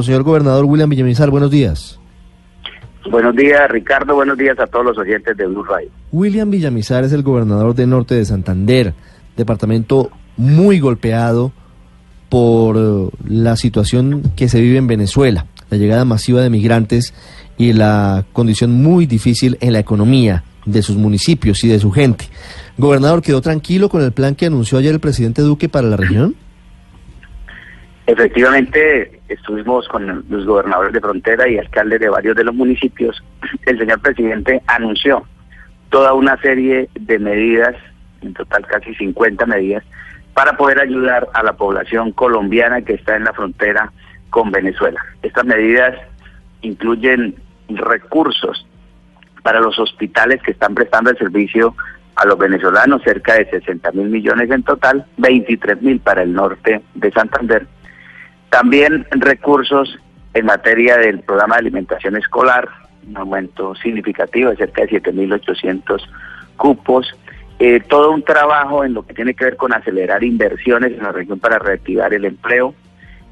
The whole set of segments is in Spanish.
Señor gobernador William Villamizar, buenos días. Buenos días, Ricardo. Buenos días a todos los oyentes de Blue Radio. William Villamizar es el gobernador del norte de Santander, departamento muy golpeado por eh, la situación que se vive en Venezuela, la llegada masiva de migrantes y la condición muy difícil en la economía de sus municipios y de su gente. Gobernador, ¿quedó tranquilo con el plan que anunció ayer el presidente Duque para la región? Efectivamente, estuvimos con los gobernadores de frontera y alcaldes de varios de los municipios. El señor presidente anunció toda una serie de medidas, en total casi 50 medidas, para poder ayudar a la población colombiana que está en la frontera con Venezuela. Estas medidas incluyen recursos para los hospitales que están prestando el servicio a los venezolanos, cerca de 60 mil millones en total, 23 mil para el norte de Santander también recursos en materia del programa de alimentación escolar, un aumento significativo de cerca de 7.800 cupos. Eh, todo un trabajo en lo que tiene que ver con acelerar inversiones en la región para reactivar el empleo,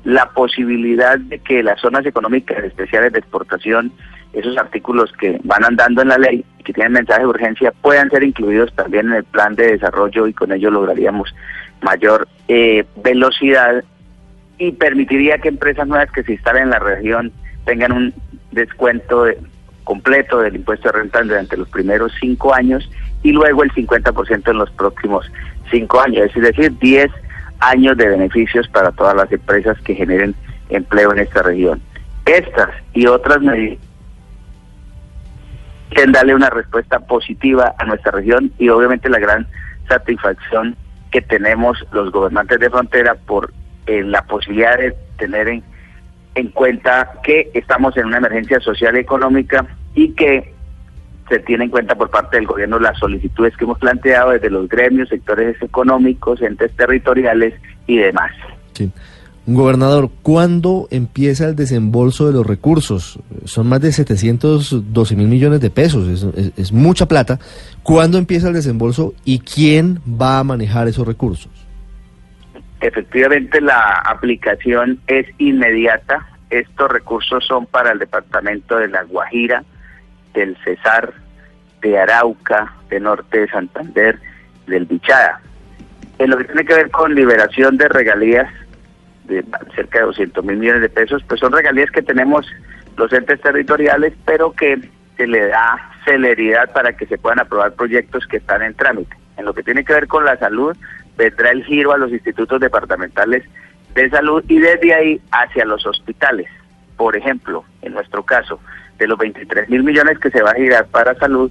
la posibilidad de que las zonas económicas especiales de exportación, esos artículos que van andando en la ley y que tienen mensaje de urgencia, puedan ser incluidos también en el plan de desarrollo y con ello lograríamos mayor eh, velocidad y permitiría que empresas nuevas que se instalen en la región tengan un descuento completo del impuesto de renta durante los primeros cinco años y luego el 50% en los próximos cinco años, es decir, 10 años de beneficios para todas las empresas que generen empleo en esta región. Estas y otras medidas quieren darle una respuesta positiva a nuestra región y obviamente la gran satisfacción que tenemos los gobernantes de frontera por la posibilidad de tener en, en cuenta que estamos en una emergencia social y económica y que se tiene en cuenta por parte del gobierno las solicitudes que hemos planteado desde los gremios, sectores económicos, entes territoriales y demás. Sí. Gobernador, ¿cuándo empieza el desembolso de los recursos? Son más de 712 mil millones de pesos, es, es mucha plata. ¿Cuándo empieza el desembolso y quién va a manejar esos recursos? Efectivamente, la aplicación es inmediata. Estos recursos son para el departamento de La Guajira, del Cesar, de Arauca, de Norte de Santander, del Bichada. En lo que tiene que ver con liberación de regalías de cerca de 200 mil millones de pesos, pues son regalías que tenemos los entes territoriales, pero que se le da celeridad para que se puedan aprobar proyectos que están en trámite. En lo que tiene que ver con la salud, vendrá el giro a los institutos departamentales de salud y desde ahí hacia los hospitales. Por ejemplo, en nuestro caso, de los 23 mil millones que se va a girar para salud,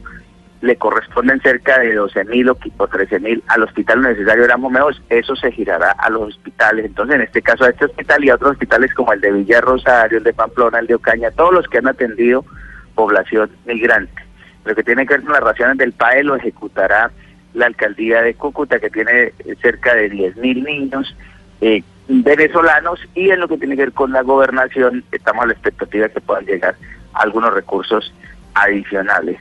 le corresponden cerca de 12 mil o 13 mil al hospital necesario de Momeos, eso se girará a los hospitales. Entonces, en este caso, a este hospital y a otros hospitales como el de Villa Rosario, el de Pamplona, el de Ocaña, todos los que han atendido población migrante. Lo que tiene que ver con las raciones del PAE lo ejecutará la alcaldía de Cúcuta, que tiene cerca de 10.000 niños eh, venezolanos, y en lo que tiene que ver con la gobernación, estamos a la expectativa de que puedan llegar algunos recursos adicionales.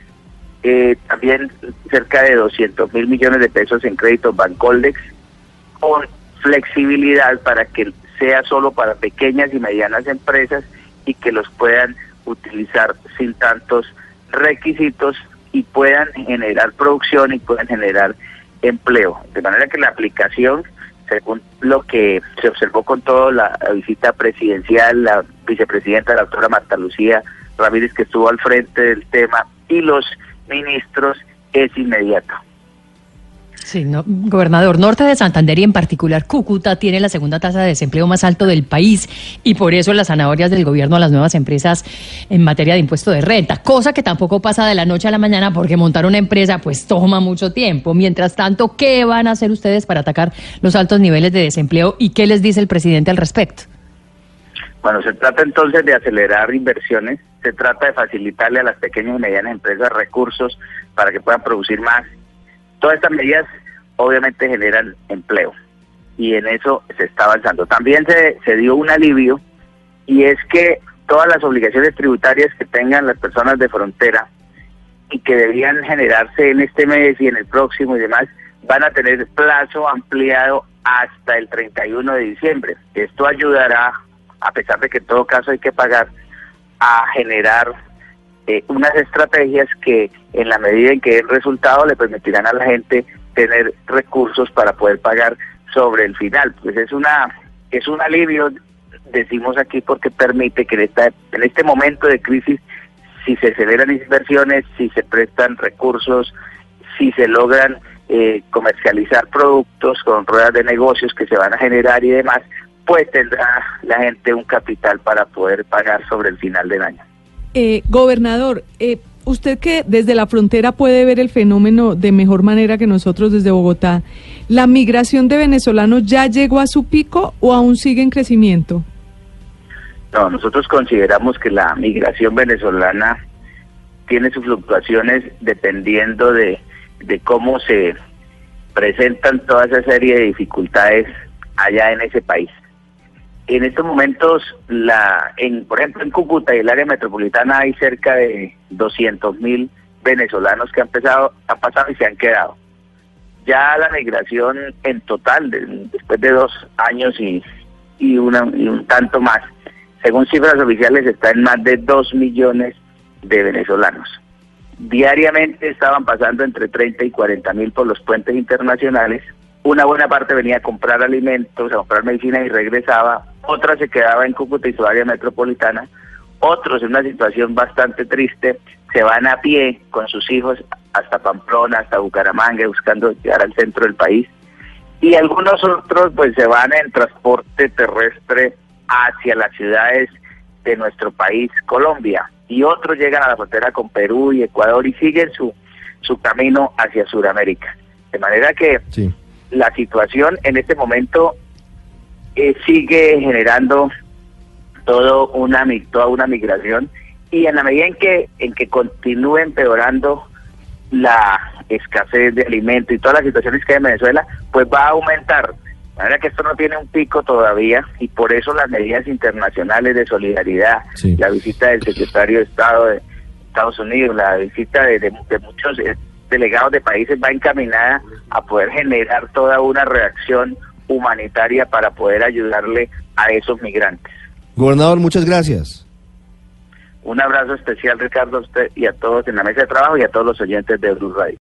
Eh, también cerca de 200 mil millones de pesos en créditos Bancoldex, con flexibilidad para que sea solo para pequeñas y medianas empresas y que los puedan utilizar sin tantos requisitos y puedan generar producción y puedan generar empleo. De manera que la aplicación según lo que se observó con toda la visita presidencial, la vicepresidenta, la doctora Marta Lucía Ramírez, que estuvo al frente del tema, y los ministros, es inmediato. Sí, no, gobernador, Norte de Santander y en particular Cúcuta tiene la segunda tasa de desempleo más alto del país y por eso las zanahorias del gobierno a las nuevas empresas en materia de impuesto de renta, cosa que tampoco pasa de la noche a la mañana porque montar una empresa pues toma mucho tiempo. Mientras tanto, ¿qué van a hacer ustedes para atacar los altos niveles de desempleo y qué les dice el presidente al respecto? Bueno, se trata entonces de acelerar inversiones, se trata de facilitarle a las pequeñas y medianas empresas recursos para que puedan producir más Todas estas medidas obviamente generan empleo y en eso se está avanzando. También se, se dio un alivio y es que todas las obligaciones tributarias que tengan las personas de frontera y que debían generarse en este mes y en el próximo y demás, van a tener plazo ampliado hasta el 31 de diciembre. Esto ayudará, a pesar de que en todo caso hay que pagar, a generar eh, unas estrategias que en la medida en que den resultado le permitirán a la gente tener recursos para poder pagar sobre el final. Pues es una es un alivio, decimos aquí, porque permite que en, esta, en este momento de crisis, si se aceleran inversiones, si se prestan recursos, si se logran eh, comercializar productos con ruedas de negocios que se van a generar y demás, pues tendrá la gente un capital para poder pagar sobre el final del año. Eh, gobernador, eh, usted que desde la frontera puede ver el fenómeno de mejor manera que nosotros desde Bogotá, ¿la migración de venezolanos ya llegó a su pico o aún sigue en crecimiento? No, nosotros consideramos que la migración venezolana tiene sus fluctuaciones dependiendo de, de cómo se presentan toda esa serie de dificultades allá en ese país. En estos momentos, la, en, por ejemplo, en Cúcuta y el área metropolitana hay cerca de 200 mil venezolanos que han, empezado, han pasado y se han quedado. Ya la migración en total, después de dos años y, y, una, y un tanto más, según cifras oficiales, está en más de 2 millones de venezolanos. Diariamente estaban pasando entre 30 y 40 mil por los puentes internacionales. Una buena parte venía a comprar alimentos, a comprar medicina y regresaba. Otra se quedaba en Cúcuta y su área metropolitana, otros en una situación bastante triste se van a pie con sus hijos hasta Pamplona, hasta Bucaramanga, buscando llegar al centro del país, y algunos otros pues se van en transporte terrestre hacia las ciudades de nuestro país, Colombia, y otros llegan a la frontera con Perú y Ecuador y siguen su, su camino hacia Sudamérica. De manera que la situación en este momento eh, sigue generando todo una toda una migración y en la medida en que en que continúe empeorando la escasez de alimentos y todas las situaciones que hay en Venezuela, pues va a aumentar. De manera que esto no tiene un pico todavía y por eso las medidas internacionales de solidaridad, la visita del secretario de Estado de Estados Unidos, la visita de, de muchos eh, delegados de países va encaminada a poder generar toda una reacción humanitaria para poder ayudarle a esos migrantes. Gobernador, muchas gracias. Un abrazo especial, Ricardo, a usted y a todos en la mesa de trabajo y a todos los oyentes de Blue Radio.